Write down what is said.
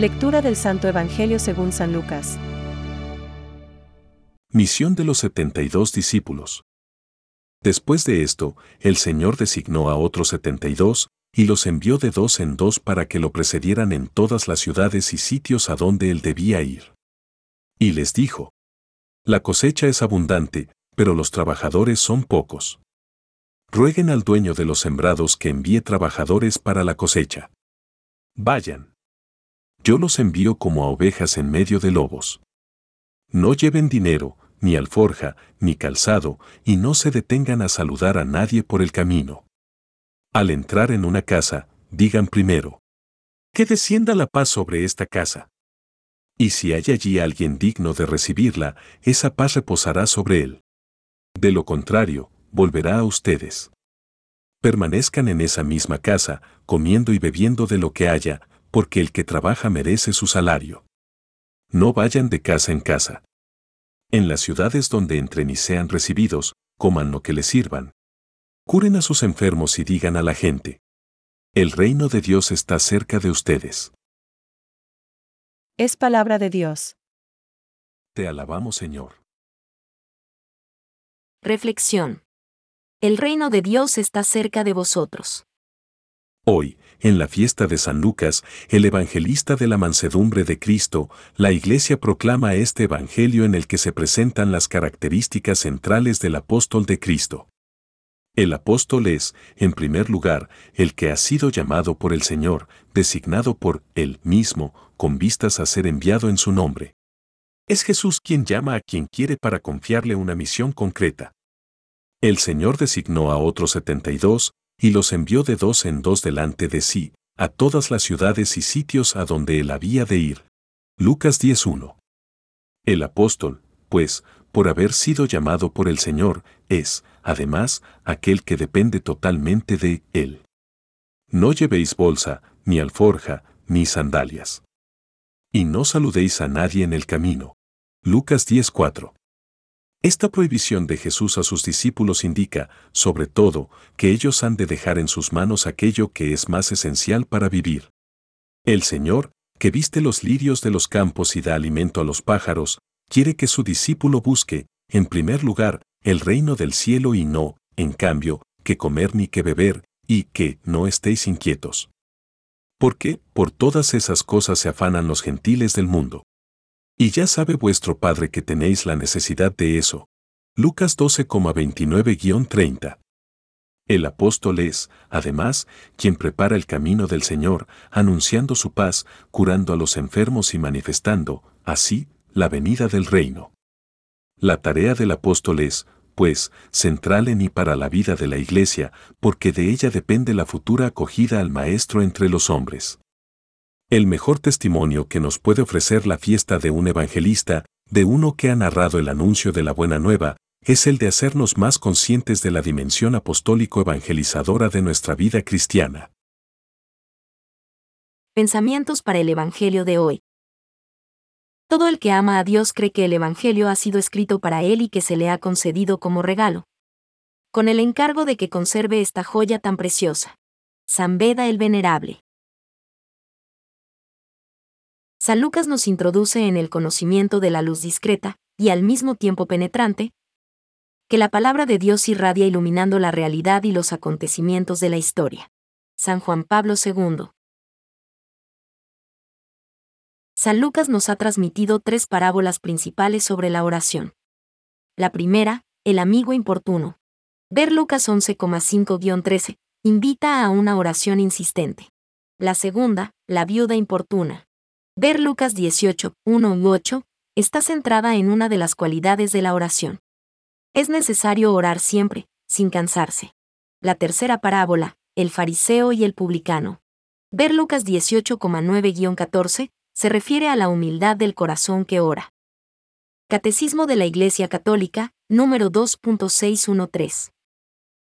Lectura del Santo Evangelio según San Lucas. Misión de los 72 discípulos. Después de esto, el Señor designó a otros 72, y los envió de dos en dos para que lo precedieran en todas las ciudades y sitios a donde él debía ir. Y les dijo, La cosecha es abundante, pero los trabajadores son pocos. Rueguen al dueño de los sembrados que envíe trabajadores para la cosecha. Vayan yo los envío como a ovejas en medio de lobos. No lleven dinero, ni alforja, ni calzado, y no se detengan a saludar a nadie por el camino. Al entrar en una casa, digan primero, que descienda la paz sobre esta casa. Y si hay allí alguien digno de recibirla, esa paz reposará sobre él. De lo contrario, volverá a ustedes. Permanezcan en esa misma casa, comiendo y bebiendo de lo que haya, porque el que trabaja merece su salario. No vayan de casa en casa. En las ciudades donde entren y sean recibidos, coman lo que les sirvan. Curen a sus enfermos y digan a la gente, el reino de Dios está cerca de ustedes. Es palabra de Dios. Te alabamos Señor. Reflexión. El reino de Dios está cerca de vosotros. Hoy, en la fiesta de San Lucas, el evangelista de la mansedumbre de Cristo, la Iglesia proclama este evangelio en el que se presentan las características centrales del apóstol de Cristo. El apóstol es, en primer lugar, el que ha sido llamado por el Señor, designado por Él mismo, con vistas a ser enviado en su nombre. Es Jesús quien llama a quien quiere para confiarle una misión concreta. El Señor designó a otros 72, y los envió de dos en dos delante de sí, a todas las ciudades y sitios a donde él había de ir. Lucas 10.1. El apóstol, pues, por haber sido llamado por el Señor, es, además, aquel que depende totalmente de Él. No llevéis bolsa, ni alforja, ni sandalias. Y no saludéis a nadie en el camino. Lucas 10.4. Esta prohibición de Jesús a sus discípulos indica, sobre todo, que ellos han de dejar en sus manos aquello que es más esencial para vivir. El Señor, que viste los lirios de los campos y da alimento a los pájaros, quiere que su discípulo busque, en primer lugar, el reino del cielo y no, en cambio, que comer ni que beber, y que no estéis inquietos. Porque, por todas esas cosas se afanan los gentiles del mundo. Y ya sabe vuestro Padre que tenéis la necesidad de eso. Lucas 12,29-30. El apóstol es, además, quien prepara el camino del Señor, anunciando su paz, curando a los enfermos y manifestando, así, la venida del reino. La tarea del apóstol es, pues, central en y para la vida de la Iglesia, porque de ella depende la futura acogida al Maestro entre los hombres. El mejor testimonio que nos puede ofrecer la fiesta de un evangelista, de uno que ha narrado el anuncio de la buena nueva, es el de hacernos más conscientes de la dimensión apostólico-evangelizadora de nuestra vida cristiana. Pensamientos para el Evangelio de hoy. Todo el que ama a Dios cree que el Evangelio ha sido escrito para él y que se le ha concedido como regalo. Con el encargo de que conserve esta joya tan preciosa. San Beda el Venerable. San Lucas nos introduce en el conocimiento de la luz discreta, y al mismo tiempo penetrante, que la palabra de Dios irradia iluminando la realidad y los acontecimientos de la historia. San Juan Pablo II. San Lucas nos ha transmitido tres parábolas principales sobre la oración. La primera, el amigo importuno. Ver Lucas 11,5-13, invita a una oración insistente. La segunda, la viuda importuna. Ver Lucas 18, 1 y 8, está centrada en una de las cualidades de la oración. Es necesario orar siempre, sin cansarse. La tercera parábola, el fariseo y el publicano. Ver Lucas 18,9-14, se refiere a la humildad del corazón que ora. Catecismo de la Iglesia Católica, número 2.613.